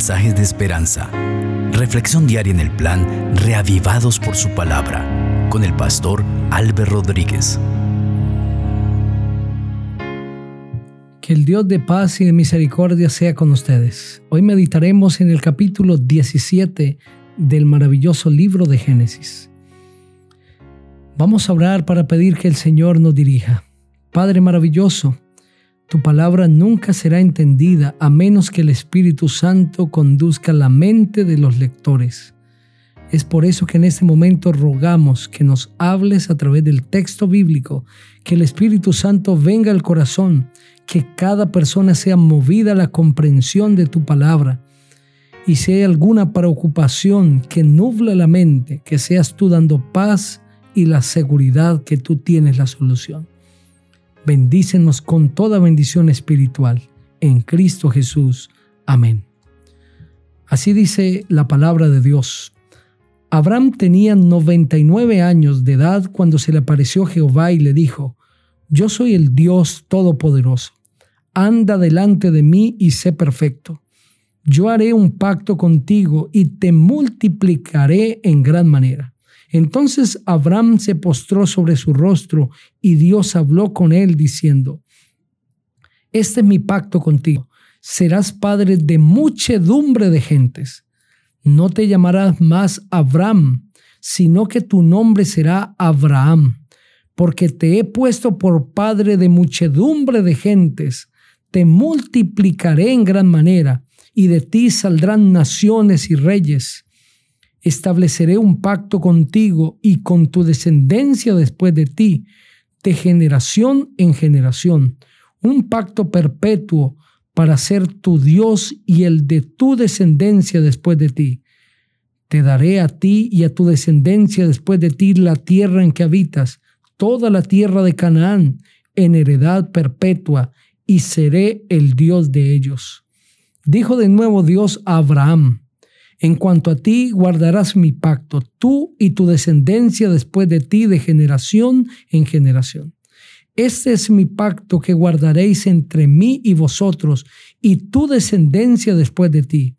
mensajes de esperanza. Reflexión diaria en el plan Reavivados por su palabra con el pastor Álvaro Rodríguez. Que el Dios de paz y de misericordia sea con ustedes. Hoy meditaremos en el capítulo 17 del maravilloso libro de Génesis. Vamos a orar para pedir que el Señor nos dirija. Padre maravilloso, tu palabra nunca será entendida a menos que el Espíritu Santo conduzca la mente de los lectores. Es por eso que en este momento rogamos que nos hables a través del texto bíblico, que el Espíritu Santo venga al corazón, que cada persona sea movida a la comprensión de tu palabra. Y si hay alguna preocupación que nubla la mente, que seas tú dando paz y la seguridad que tú tienes la solución. Bendícenos con toda bendición espiritual. En Cristo Jesús. Amén. Así dice la palabra de Dios. Abraham tenía 99 años de edad cuando se le apareció Jehová y le dijo, Yo soy el Dios Todopoderoso. Anda delante de mí y sé perfecto. Yo haré un pacto contigo y te multiplicaré en gran manera. Entonces Abraham se postró sobre su rostro y Dios habló con él diciendo, Este es mi pacto contigo, serás padre de muchedumbre de gentes. No te llamarás más Abraham, sino que tu nombre será Abraham, porque te he puesto por padre de muchedumbre de gentes. Te multiplicaré en gran manera, y de ti saldrán naciones y reyes estableceré un pacto contigo y con tu descendencia después de ti, de generación en generación, un pacto perpetuo para ser tu Dios y el de tu descendencia después de ti. Te daré a ti y a tu descendencia después de ti la tierra en que habitas, toda la tierra de Canaán, en heredad perpetua, y seré el Dios de ellos. Dijo de nuevo Dios a Abraham, en cuanto a ti, guardarás mi pacto, tú y tu descendencia después de ti, de generación en generación. Este es mi pacto que guardaréis entre mí y vosotros, y tu descendencia después de ti.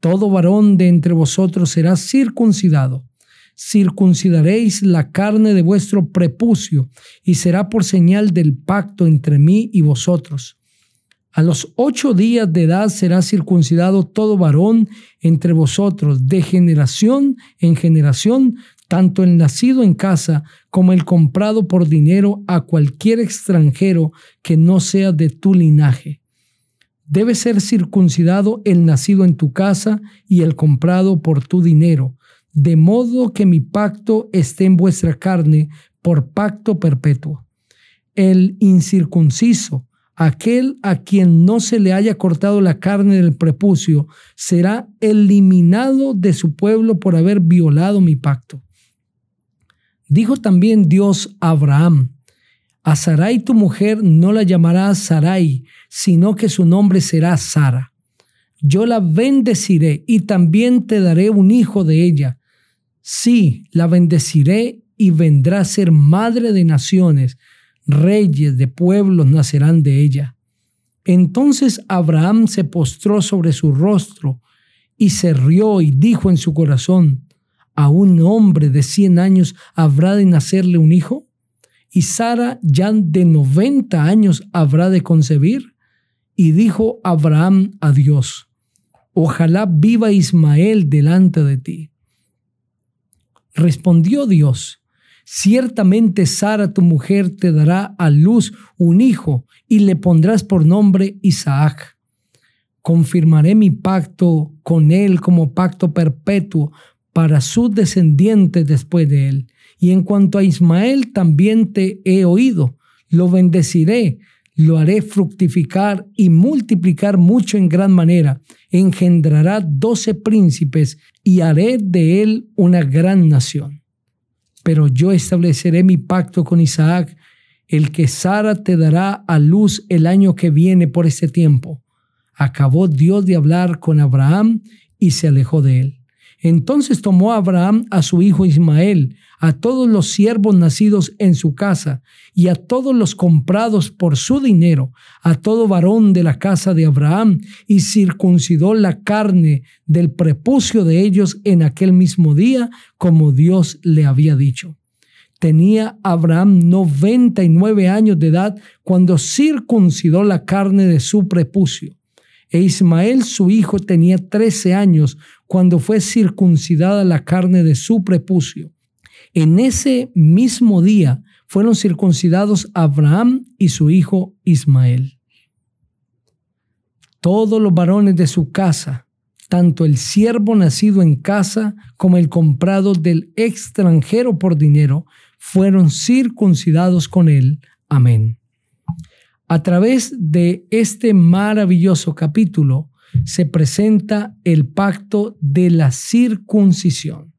Todo varón de entre vosotros será circuncidado. Circuncidaréis la carne de vuestro prepucio, y será por señal del pacto entre mí y vosotros a los ocho días de edad será circuncidado todo varón entre vosotros, de generación en generación, tanto el nacido en casa como el comprado por dinero a cualquier extranjero que no sea de tu linaje. Debe ser circuncidado el nacido en tu casa y el comprado por tu dinero, de modo que mi pacto esté en vuestra carne por pacto perpetuo. El incircunciso, aquel a quien no se le haya cortado la carne del prepucio será eliminado de su pueblo por haber violado mi pacto. Dijo también Dios a Abraham, a Sarai tu mujer no la llamarás Sarai, sino que su nombre será Sara. Yo la bendeciré y también te daré un hijo de ella. Sí, la bendeciré y vendrá a ser madre de naciones reyes de pueblos nacerán de ella. Entonces Abraham se postró sobre su rostro y se rió y dijo en su corazón, ¿a un hombre de cien años habrá de nacerle un hijo? ¿Y Sara ya de noventa años habrá de concebir? Y dijo Abraham a Dios, Ojalá viva Ismael delante de ti. Respondió Dios, Ciertamente Sara, tu mujer, te dará a luz un hijo y le pondrás por nombre Isaac. Confirmaré mi pacto con él como pacto perpetuo para sus descendientes después de él. Y en cuanto a Ismael, también te he oído. Lo bendeciré, lo haré fructificar y multiplicar mucho en gran manera. Engendrará doce príncipes y haré de él una gran nación pero yo estableceré mi pacto con Isaac, el que Sara te dará a luz el año que viene por este tiempo. Acabó Dios de hablar con Abraham y se alejó de él. Entonces tomó Abraham a su hijo Ismael, a todos los siervos nacidos en su casa y a todos los comprados por su dinero, a todo varón de la casa de Abraham, y circuncidó la carne del prepucio de ellos en aquel mismo día, como Dios le había dicho. Tenía Abraham 99 años de edad cuando circuncidó la carne de su prepucio. E Ismael, su hijo, tenía 13 años cuando fue circuncidada la carne de su prepucio. En ese mismo día fueron circuncidados Abraham y su hijo Ismael. Todos los varones de su casa, tanto el siervo nacido en casa como el comprado del extranjero por dinero, fueron circuncidados con él. Amén. A través de este maravilloso capítulo se presenta el pacto de la circuncisión.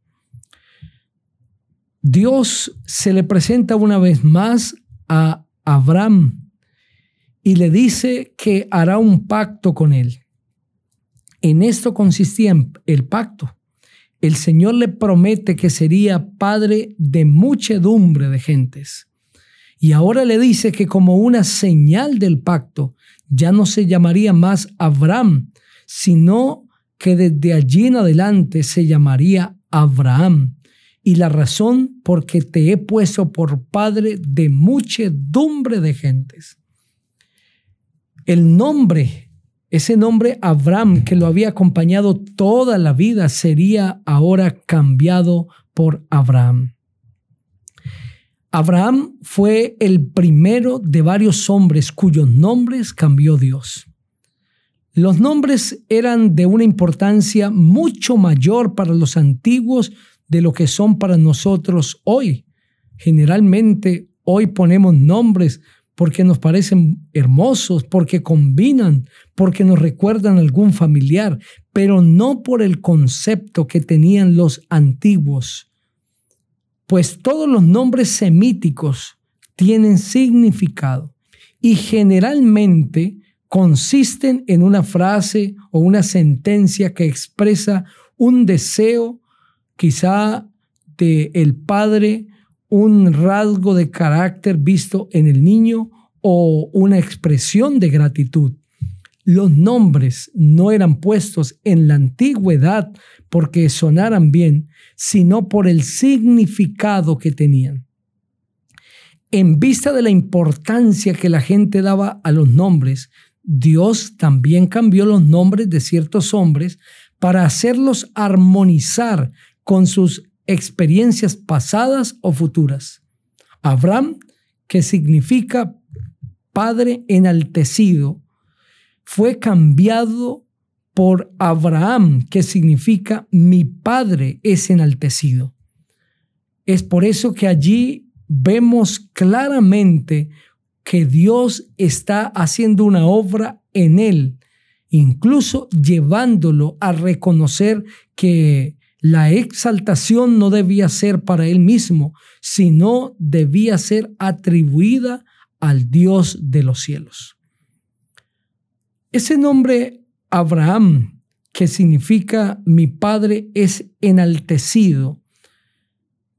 Dios se le presenta una vez más a Abraham y le dice que hará un pacto con él. En esto consistía el pacto el Señor le promete que sería padre de muchedumbre de gentes. Y ahora le dice que como una señal del pacto, ya no se llamaría más Abraham, sino que desde allí en adelante se llamaría Abraham. Y la razón porque te he puesto por padre de muchedumbre de gentes. El nombre ese nombre Abraham, que lo había acompañado toda la vida, sería ahora cambiado por Abraham. Abraham fue el primero de varios hombres cuyos nombres cambió Dios. Los nombres eran de una importancia mucho mayor para los antiguos de lo que son para nosotros hoy. Generalmente hoy ponemos nombres porque nos parecen hermosos, porque combinan, porque nos recuerdan a algún familiar, pero no por el concepto que tenían los antiguos. Pues todos los nombres semíticos tienen significado y generalmente consisten en una frase o una sentencia que expresa un deseo quizá de el padre un rasgo de carácter visto en el niño o una expresión de gratitud. Los nombres no eran puestos en la antigüedad porque sonaran bien, sino por el significado que tenían. En vista de la importancia que la gente daba a los nombres, Dios también cambió los nombres de ciertos hombres para hacerlos armonizar con sus experiencias pasadas o futuras. Abraham, que significa Padre enaltecido, fue cambiado por Abraham, que significa mi Padre es enaltecido. Es por eso que allí vemos claramente que Dios está haciendo una obra en él, incluso llevándolo a reconocer que la exaltación no debía ser para él mismo, sino debía ser atribuida al Dios de los cielos. Ese nombre Abraham, que significa mi padre es enaltecido,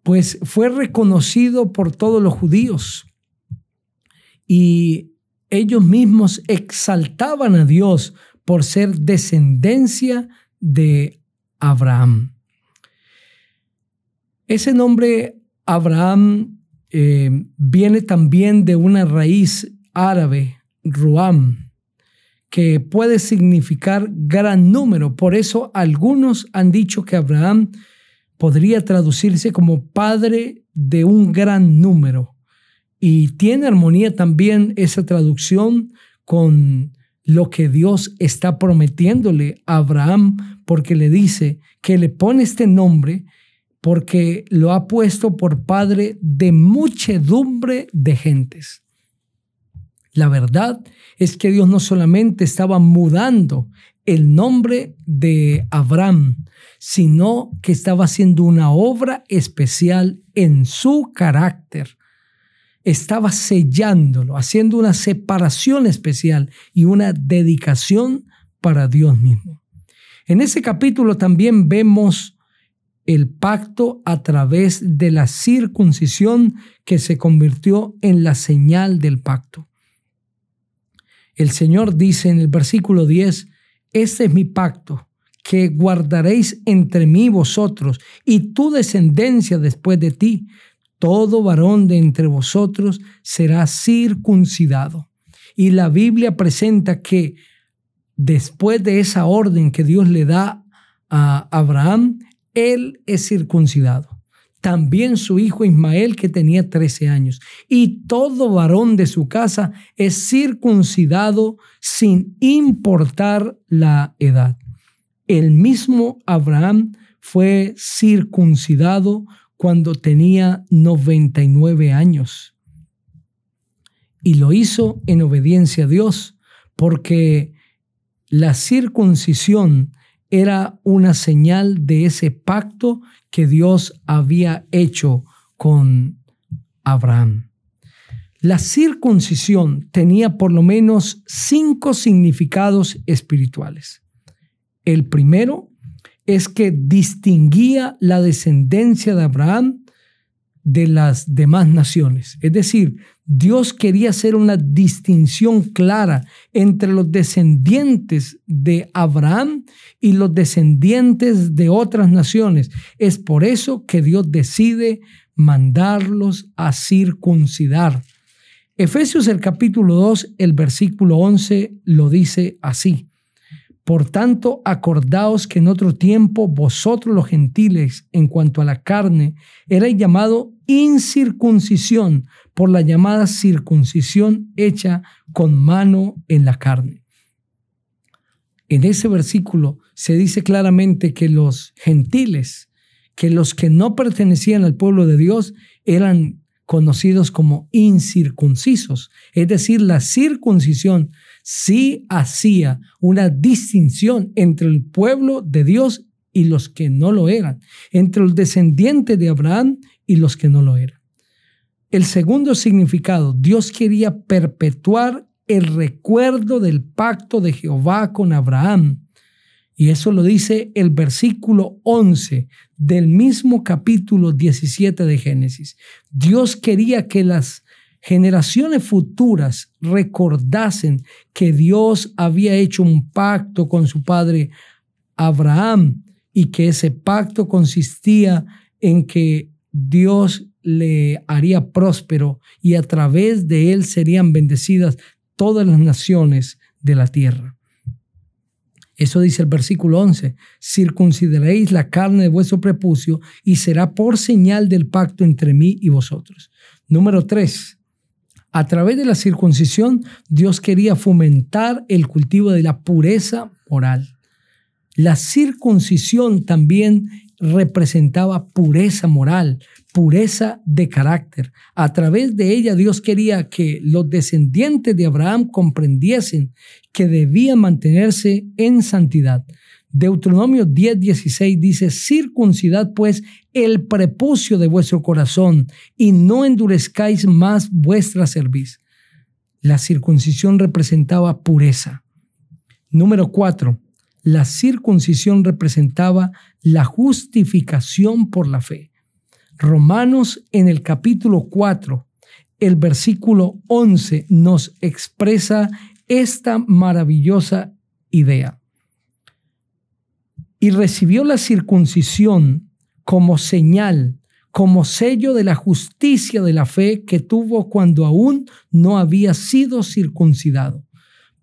pues fue reconocido por todos los judíos y ellos mismos exaltaban a Dios por ser descendencia de Abraham. Ese nombre Abraham eh, viene también de una raíz árabe, Ruam, que puede significar gran número. Por eso algunos han dicho que Abraham podría traducirse como padre de un gran número. Y tiene armonía también esa traducción con lo que Dios está prometiéndole a Abraham, porque le dice que le pone este nombre porque lo ha puesto por padre de muchedumbre de gentes. La verdad es que Dios no solamente estaba mudando el nombre de Abraham, sino que estaba haciendo una obra especial en su carácter. Estaba sellándolo, haciendo una separación especial y una dedicación para Dios mismo. En ese capítulo también vemos el pacto a través de la circuncisión que se convirtió en la señal del pacto. El Señor dice en el versículo 10, este es mi pacto que guardaréis entre mí vosotros y tu descendencia después de ti. Todo varón de entre vosotros será circuncidado. Y la Biblia presenta que después de esa orden que Dios le da a Abraham, él es circuncidado. También su hijo Ismael, que tenía 13 años. Y todo varón de su casa es circuncidado sin importar la edad. El mismo Abraham fue circuncidado cuando tenía 99 años. Y lo hizo en obediencia a Dios, porque la circuncisión era una señal de ese pacto que Dios había hecho con Abraham. La circuncisión tenía por lo menos cinco significados espirituales. El primero es que distinguía la descendencia de Abraham de las demás naciones. Es decir, Dios quería hacer una distinción clara entre los descendientes de Abraham y los descendientes de otras naciones. Es por eso que Dios decide mandarlos a circuncidar. Efesios el capítulo 2, el versículo 11 lo dice así. Por tanto, acordaos que en otro tiempo vosotros los gentiles, en cuanto a la carne, erais llamado incircuncisión por la llamada circuncisión hecha con mano en la carne. En ese versículo se dice claramente que los gentiles, que los que no pertenecían al pueblo de Dios, eran conocidos como incircuncisos. Es decir, la circuncisión sí hacía una distinción entre el pueblo de Dios y los que no lo eran, entre los descendientes de Abraham y los que no lo eran. El segundo significado, Dios quería perpetuar el recuerdo del pacto de Jehová con Abraham. Y eso lo dice el versículo 11 del mismo capítulo 17 de Génesis. Dios quería que las generaciones futuras recordasen que Dios había hecho un pacto con su padre Abraham y que ese pacto consistía en que Dios le haría próspero y a través de él serían bendecidas todas las naciones de la tierra. Eso dice el versículo 11, circuncidaréis la carne de vuestro prepucio y será por señal del pacto entre mí y vosotros. Número 3, a través de la circuncisión, Dios quería fomentar el cultivo de la pureza moral. La circuncisión también representaba pureza moral, pureza de carácter. A través de ella Dios quería que los descendientes de Abraham comprendiesen que debían mantenerse en santidad. Deuteronomio 10:16 dice, circuncidad pues el prepucio de vuestro corazón y no endurezcáis más vuestra cerviz. La circuncisión representaba pureza. Número 4. La circuncisión representaba la justificación por la fe. Romanos en el capítulo 4, el versículo 11 nos expresa esta maravillosa idea y recibió la circuncisión como señal, como sello de la justicia de la fe que tuvo cuando aún no había sido circuncidado,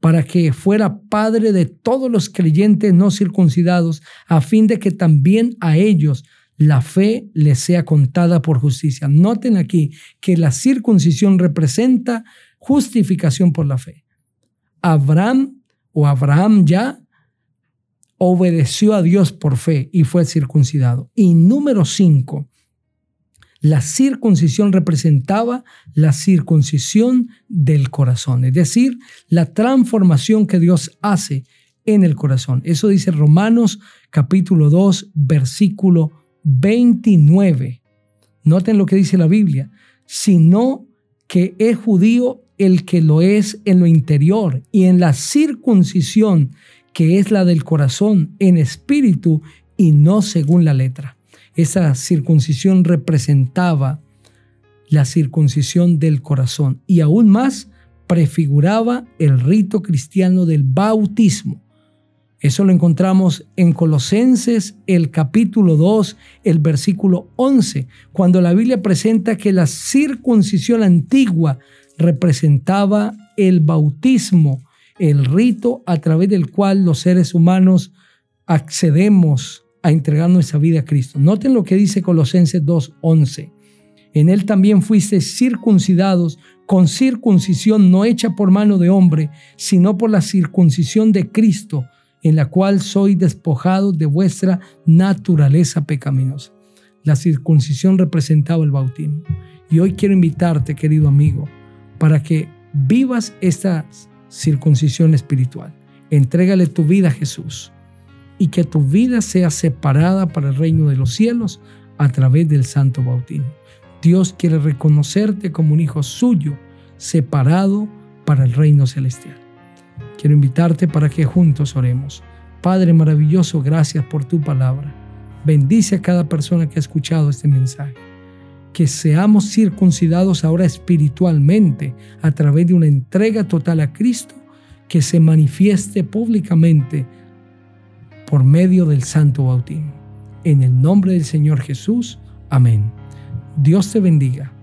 para que fuera padre de todos los creyentes no circuncidados, a fin de que también a ellos la fe les sea contada por justicia. Noten aquí que la circuncisión representa justificación por la fe. Abraham o Abraham ya obedeció a Dios por fe y fue circuncidado. Y número cinco, la circuncisión representaba la circuncisión del corazón, es decir, la transformación que Dios hace en el corazón. Eso dice Romanos capítulo 2, versículo 29. Noten lo que dice la Biblia, sino que es judío el que lo es en lo interior y en la circuncisión que es la del corazón en espíritu y no según la letra. Esa circuncisión representaba la circuncisión del corazón y aún más prefiguraba el rito cristiano del bautismo. Eso lo encontramos en Colosenses, el capítulo 2, el versículo 11, cuando la Biblia presenta que la circuncisión antigua representaba el bautismo, el rito a través del cual los seres humanos accedemos a entregar nuestra vida a Cristo. Noten lo que dice Colosenses 2.11. En él también fuiste circuncidados con circuncisión no hecha por mano de hombre, sino por la circuncisión de Cristo, en la cual soy despojado de vuestra naturaleza pecaminosa. La circuncisión representaba el bautismo. Y hoy quiero invitarte, querido amigo, para que vivas esta circuncisión espiritual. Entrégale tu vida a Jesús y que tu vida sea separada para el reino de los cielos a través del santo bautismo. Dios quiere reconocerte como un hijo suyo, separado para el reino celestial. Quiero invitarte para que juntos oremos. Padre maravilloso, gracias por tu palabra. Bendice a cada persona que ha escuchado este mensaje. Que seamos circuncidados ahora espiritualmente a través de una entrega total a Cristo que se manifieste públicamente por medio del santo bautismo. En el nombre del Señor Jesús. Amén. Dios te bendiga